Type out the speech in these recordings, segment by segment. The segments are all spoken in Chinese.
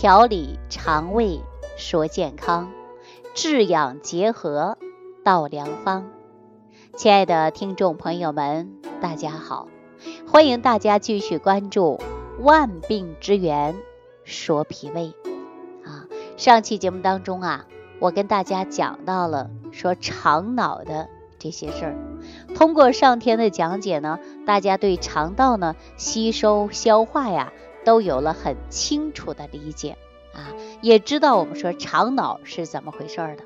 调理肠胃说健康，治养结合道良方。亲爱的听众朋友们，大家好，欢迎大家继续关注万病之源说脾胃啊。上期节目当中啊，我跟大家讲到了说肠脑的这些事儿。通过上天的讲解呢，大家对肠道呢吸收消化呀。都有了很清楚的理解啊，也知道我们说肠脑是怎么回事的。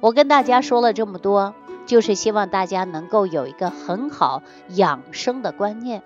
我跟大家说了这么多，就是希望大家能够有一个很好养生的观念。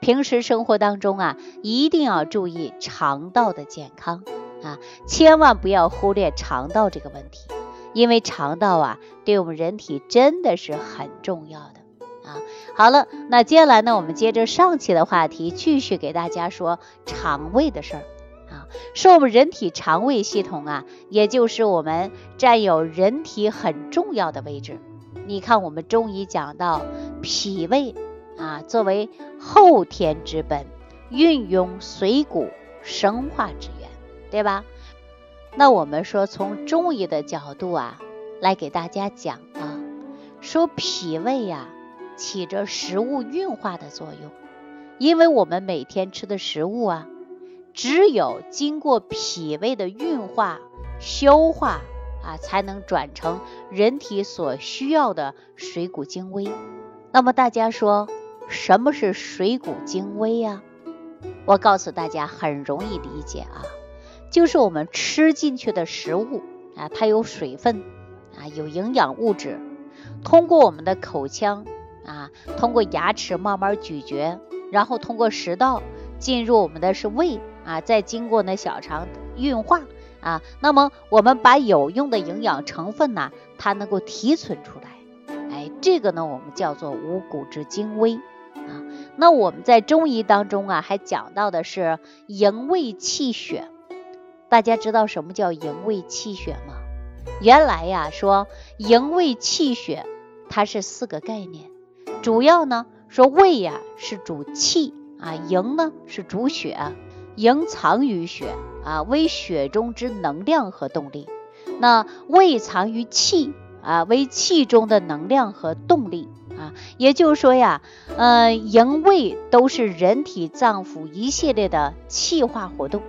平时生活当中啊，一定要注意肠道的健康啊，千万不要忽略肠道这个问题，因为肠道啊，对我们人体真的是很重要的。啊，好了，那接下来呢，我们接着上期的话题，继续给大家说肠胃的事儿啊。说我们人体肠胃系统啊，也就是我们占有人体很重要的位置。你看，我们中医讲到脾胃啊，作为后天之本，运用水谷生化之源，对吧？那我们说从中医的角度啊，来给大家讲啊，说脾胃呀。起着食物运化的作用，因为我们每天吃的食物啊，只有经过脾胃的运化、消化啊，才能转成人体所需要的水谷精微。那么大家说，什么是水谷精微呀？我告诉大家，很容易理解啊，就是我们吃进去的食物啊，它有水分啊，有营养物质，通过我们的口腔。啊，通过牙齿慢慢咀嚼，然后通过食道进入我们的是胃啊，再经过呢小肠运化啊，那么我们把有用的营养成分呢，它能够提存出来，哎，这个呢我们叫做五谷之精微啊。那我们在中医当中啊，还讲到的是营卫气血，大家知道什么叫营卫气血吗？原来呀说营卫气血，它是四个概念。主要呢说胃呀是主气啊，营呢是主血，营藏于血啊，为血中之能量和动力。那胃藏于气啊，为气中的能量和动力啊。也就是说呀，呃，营卫都是人体脏腑一系列的气化活动。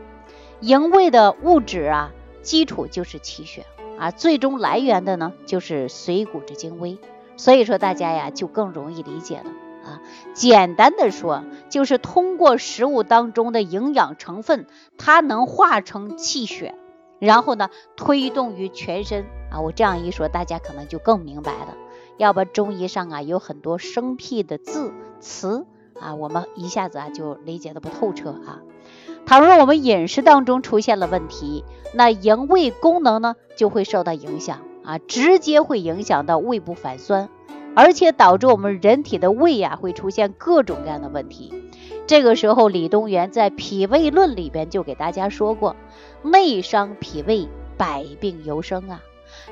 营卫的物质啊，基础就是气血啊，最终来源的呢就是水谷之精微。所以说大家呀就更容易理解了啊。简单的说，就是通过食物当中的营养成分，它能化成气血，然后呢推动于全身啊。我这样一说，大家可能就更明白了。要不中医上啊有很多生僻的字词啊，我们一下子啊就理解的不透彻啊。倘若我们饮食当中出现了问题，那营卫功能呢就会受到影响。啊，直接会影响到胃部反酸，而且导致我们人体的胃呀会出现各种各样的问题。这个时候，李东垣在《脾胃论》里边就给大家说过，内伤脾胃，百病由生啊。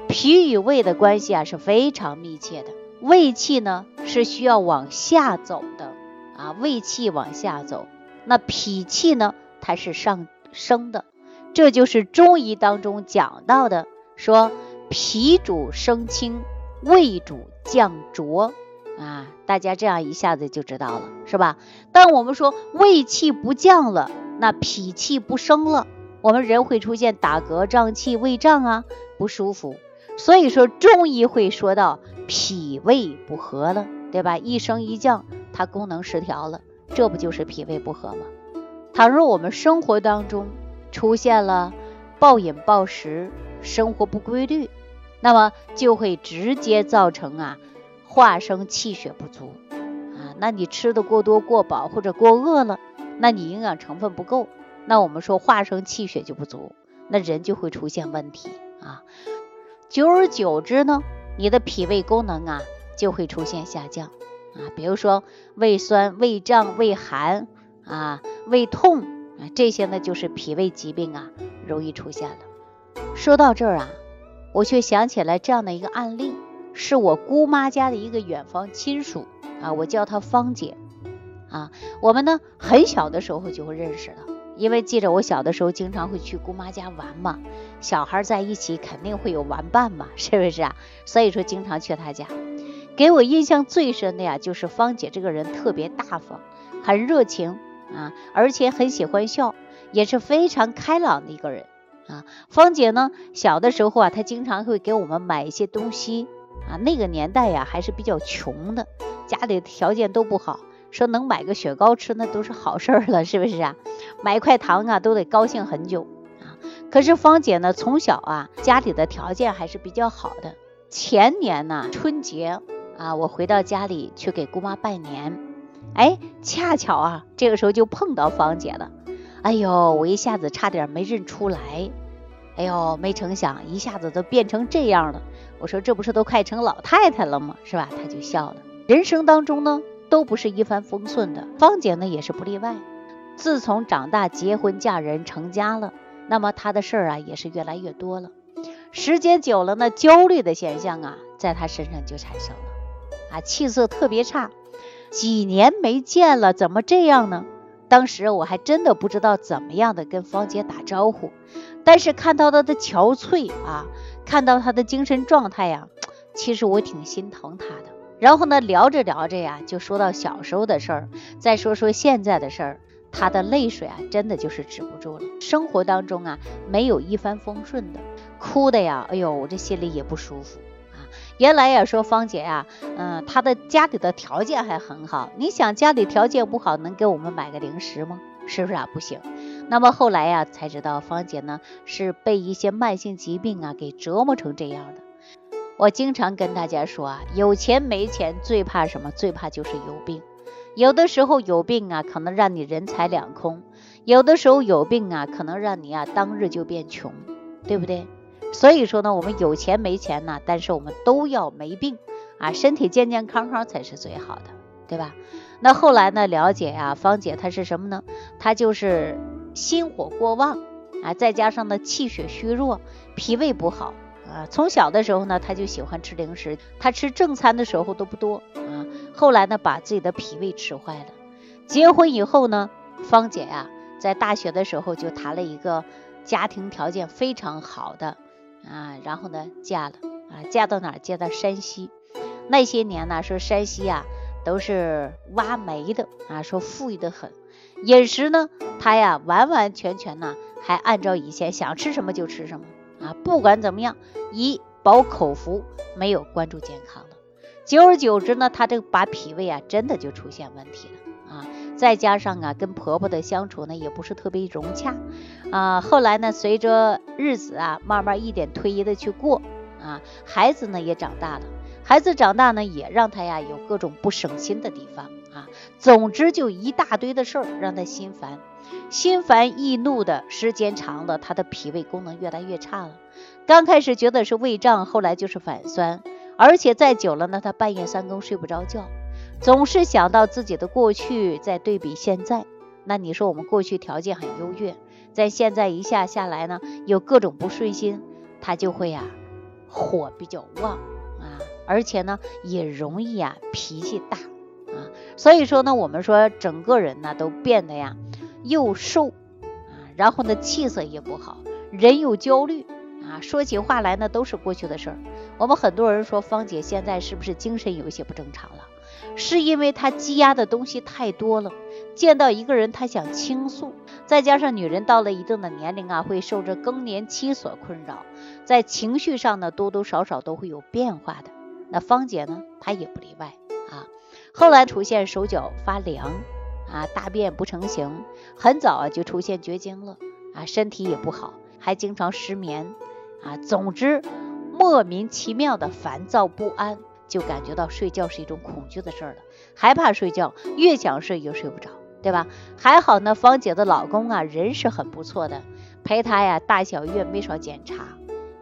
脾与胃的关系啊是非常密切的，胃气呢是需要往下走的啊，胃气往下走，那脾气呢它是上升的，这就是中医当中讲到的说。脾主升清，胃主降浊啊，大家这样一下子就知道了，是吧？但我们说胃气不降了，那脾气不升了，我们人会出现打嗝、胀气、胃胀啊，不舒服。所以说中医会说到脾胃不和了，对吧？一升一降，它功能失调了，这不就是脾胃不和吗？倘若我们生活当中出现了暴饮暴食、生活不规律，那么就会直接造成啊化生气血不足啊，那你吃的过多过饱或者过饿了，那你营养成分不够，那我们说化生气血就不足，那人就会出现问题啊。久而久之呢，你的脾胃功能啊就会出现下降啊，比如说胃酸、胃胀、胃寒啊、胃痛啊，这些呢就是脾胃疾病啊容易出现了。说到这儿啊。我却想起来这样的一个案例，是我姑妈家的一个远房亲属啊，我叫她芳姐啊。我们呢很小的时候就会认识了，因为记着我小的时候经常会去姑妈家玩嘛，小孩在一起肯定会有玩伴嘛，是不是啊？所以说经常去她家。给我印象最深的呀，就是芳姐这个人特别大方，很热情啊，而且很喜欢笑，也是非常开朗的一个人啊。芳姐呢，小的时候啊，她经常会给我们买一些东西啊。那个年代呀，还是比较穷的，家里条件都不好，说能买个雪糕吃，那都是好事儿了，是不是啊？买一块糖啊，都得高兴很久啊。可是芳姐呢，从小啊，家里的条件还是比较好的。前年呢，春节。啊，我回到家里去给姑妈拜年，哎，恰巧啊，这个时候就碰到芳姐了。哎呦，我一下子差点没认出来。哎呦，没成想一下子都变成这样了。我说这不是都快成老太太了吗？是吧？他就笑了。人生当中呢，都不是一帆风顺的，芳姐呢也是不例外。自从长大结婚嫁人成家了，那么她的事儿啊也是越来越多了。时间久了呢，焦虑的现象啊，在她身上就产生了。啊，气色特别差，几年没见了，怎么这样呢？当时我还真的不知道怎么样的跟芳姐打招呼，但是看到她的憔悴啊，看到她的精神状态呀，其实我挺心疼她的。然后呢，聊着聊着呀，就说到小时候的事儿，再说说现在的事儿，她的泪水啊，真的就是止不住了。生活当中啊，没有一帆风顺的，哭的呀，哎呦，我这心里也不舒服。原来呀，说芳姐呀，嗯，她的家里的条件还很好。你想家里条件不好，能给我们买个零食吗？是不是啊？不行。那么后来呀，才知道芳姐呢是被一些慢性疾病啊给折磨成这样的。我经常跟大家说啊，有钱没钱最怕什么？最怕就是有病。有的时候有病啊，可能让你人财两空；有的时候有病啊，可能让你啊当日就变穷，对不对？所以说呢，我们有钱没钱呢，但是我们都要没病啊，身体健健康康才是最好的，对吧？那后来呢，了解啊，芳姐她是什么呢？她就是心火过旺啊，再加上呢气血虚弱，脾胃不好啊。从小的时候呢，她就喜欢吃零食，她吃正餐的时候都不多啊。后来呢，把自己的脾胃吃坏了。结婚以后呢，芳姐呀，在大学的时候就谈了一个家庭条件非常好的。啊，然后呢，嫁了啊，嫁到哪儿？嫁到山西。那些年呢，说山西啊，都是挖煤的啊，说富裕的很。饮食呢，他呀，完完全全呢，还按照以前想吃什么就吃什么啊，不管怎么样，以饱口福，没有关注健康的。久而久之呢，他这个把脾胃啊，真的就出现问题了啊。再加上啊，跟婆婆的相处呢，也不是特别融洽啊。后来呢，随着日子啊，慢慢一点推移的去过啊，孩子呢也长大了，孩子长大呢，也让他呀有各种不省心的地方啊。总之就一大堆的事儿让他心烦，心烦易怒的时间长了，他的脾胃功能越来越差了。刚开始觉得是胃胀，后来就是反酸，而且再久了呢，他半夜三更睡不着觉。总是想到自己的过去，在对比现在，那你说我们过去条件很优越，在现在一下下来呢，有各种不顺心，他就会呀火比较旺啊，而且呢也容易啊脾气大啊，所以说呢，我们说整个人呢都变得呀又瘦啊，然后呢气色也不好，人又焦虑啊，说起话来呢都是过去的事儿。我们很多人说芳姐现在是不是精神有些不正常了？是因为她积压的东西太多了，见到一个人她想倾诉，再加上女人到了一定的年龄啊，会受着更年期所困扰，在情绪上呢多多少少都会有变化的。那芳姐呢，她也不例外啊。后来出现手脚发凉啊，大便不成形，很早啊就出现绝经了啊，身体也不好，还经常失眠啊，总之莫名其妙的烦躁不安。就感觉到睡觉是一种恐惧的事儿了，害怕睡觉，越想睡就睡不着，对吧？还好呢，芳姐的老公啊，人是很不错的，陪她呀大小月没少检查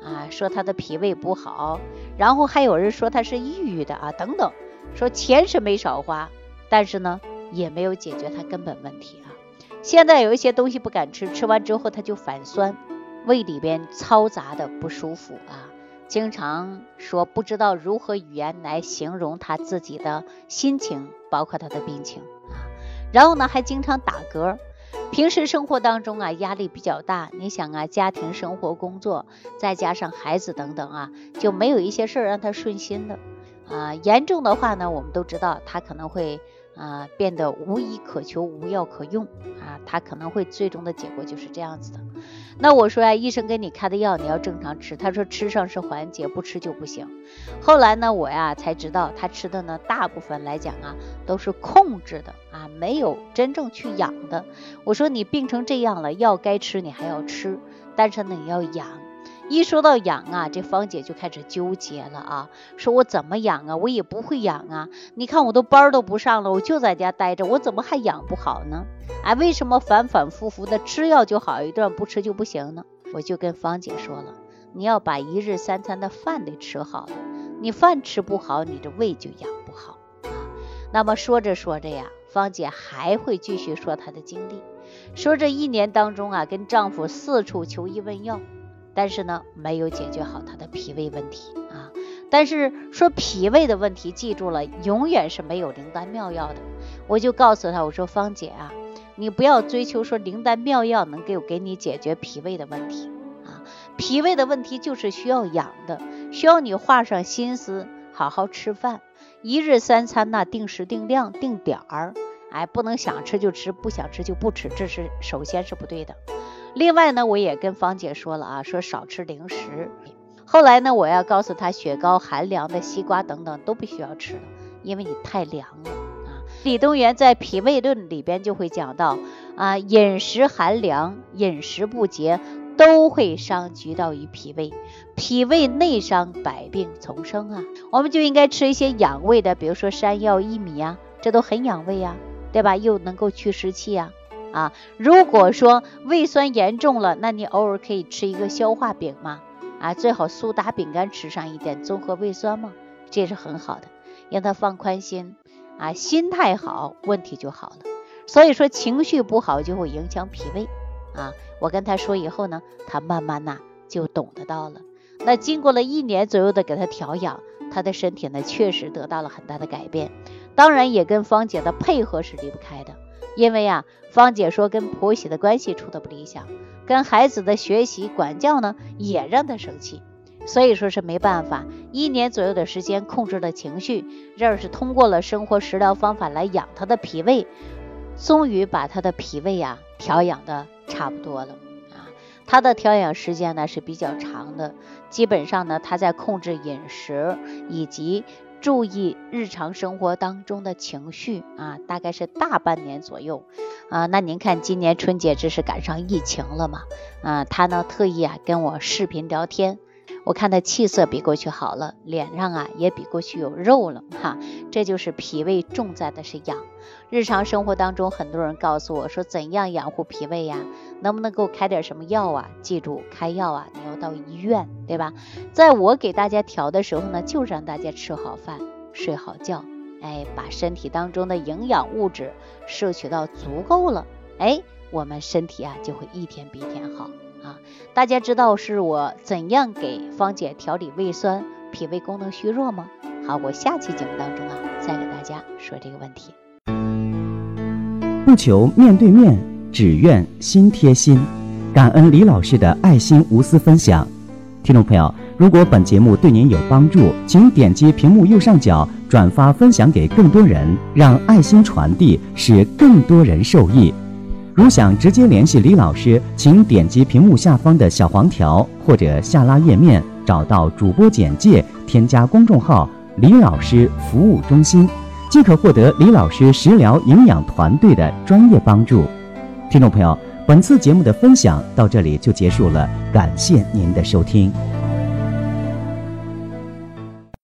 啊，说她的脾胃不好，然后还有人说她是抑郁的啊，等等，说钱是没少花，但是呢，也没有解决她根本问题啊。现在有一些东西不敢吃，吃完之后她就反酸，胃里边嘈杂的不舒服啊。经常说不知道如何语言来形容他自己的心情，包括他的病情啊。然后呢，还经常打嗝，平时生活当中啊，压力比较大，你想啊，家庭生活、工作，再加上孩子等等啊，就没有一些事儿让他顺心的啊。严重的话呢，我们都知道他可能会。啊，变得无医可求，无药可用啊，他可能会最终的结果就是这样子的。那我说呀，医生给你开的药你要正常吃，他说吃上是缓解，不吃就不行。后来呢，我呀才知道他吃的呢，大部分来讲啊都是控制的啊，没有真正去养的。我说你病成这样了，药该吃你还要吃，但是呢你要养。一说到养啊，这芳姐就开始纠结了啊，说我怎么养啊？我也不会养啊。你看我都班都不上了，我就在家待着，我怎么还养不好呢？哎，为什么反反复复的吃药就好一段，不吃就不行呢？我就跟芳姐说了，你要把一日三餐的饭得吃好了，你饭吃不好，你这胃就养不好啊。那么说着说着呀，芳姐还会继续说她的经历，说这一年当中啊，跟丈夫四处求医问药。但是呢，没有解决好他的脾胃问题啊。但是说脾胃的问题，记住了，永远是没有灵丹妙药的。我就告诉他，我说芳姐啊，你不要追求说灵丹妙药能给给你解决脾胃的问题啊。脾胃的问题就是需要养的，需要你花上心思，好好吃饭，一日三餐呢，定时定量定点儿，哎，不能想吃就吃，不想吃就不吃，这是首先是不对的。另外呢，我也跟芳姐说了啊，说少吃零食。后来呢，我要告诉她，雪糕、寒凉的西瓜等等都不需要吃了，因为你太凉了啊。李东垣在《脾胃论》里边就会讲到啊，饮食寒凉、饮食不节都会伤及到于脾胃，脾胃内伤，百病丛生啊。我们就应该吃一些养胃的，比如说山药、薏米啊，这都很养胃啊，对吧？又能够去湿气啊。啊，如果说胃酸严重了，那你偶尔可以吃一个消化饼嘛，啊，最好苏打饼干吃上一点，综合胃酸嘛，这是很好的，让他放宽心，啊，心态好，问题就好了。所以说情绪不好就会影响脾胃，啊，我跟他说以后呢，他慢慢呐就懂得到了。那经过了一年左右的给他调养，他的身体呢确实得到了很大的改变，当然也跟芳姐的配合是离不开的。因为呀，芳姐说跟婆媳的关系处的不理想，跟孩子的学习管教呢也让她生气，所以说是没办法，一年左右的时间控制了情绪，这是通过了生活食疗方法来养她的脾胃，终于把她的脾胃呀调养的差不多了啊。她的调养时间呢是比较长的，基本上呢她在控制饮食以及。注意日常生活当中的情绪啊，大概是大半年左右啊。那您看今年春节这是赶上疫情了嘛？啊，他呢特意啊跟我视频聊天，我看他气色比过去好了，脸上啊也比过去有肉了哈。这就是脾胃重在的是养。日常生活当中，很多人告诉我说怎样养护脾胃呀？能不能给我开点什么药啊？记住开药啊，你要到医院，对吧？在我给大家调的时候呢，就是让大家吃好饭、睡好觉，哎，把身体当中的营养物质摄取到足够了，哎，我们身体啊就会一天比一天好啊。大家知道是我怎样给芳姐调理胃酸、脾胃功能虚弱吗？好，我下期节目当中啊，再给大家说这个问题。不求面对面。只愿心贴心，感恩李老师的爱心无私分享。听众朋友，如果本节目对您有帮助，请点击屏幕右上角转发分享给更多人，让爱心传递，使更多人受益。如想直接联系李老师，请点击屏幕下方的小黄条或者下拉页面，找到主播简介，添加公众号“李老师服务中心”，即可获得李老师食疗营养团队的专业帮助。听众朋友，本次节目的分享到这里就结束了，感谢您的收听。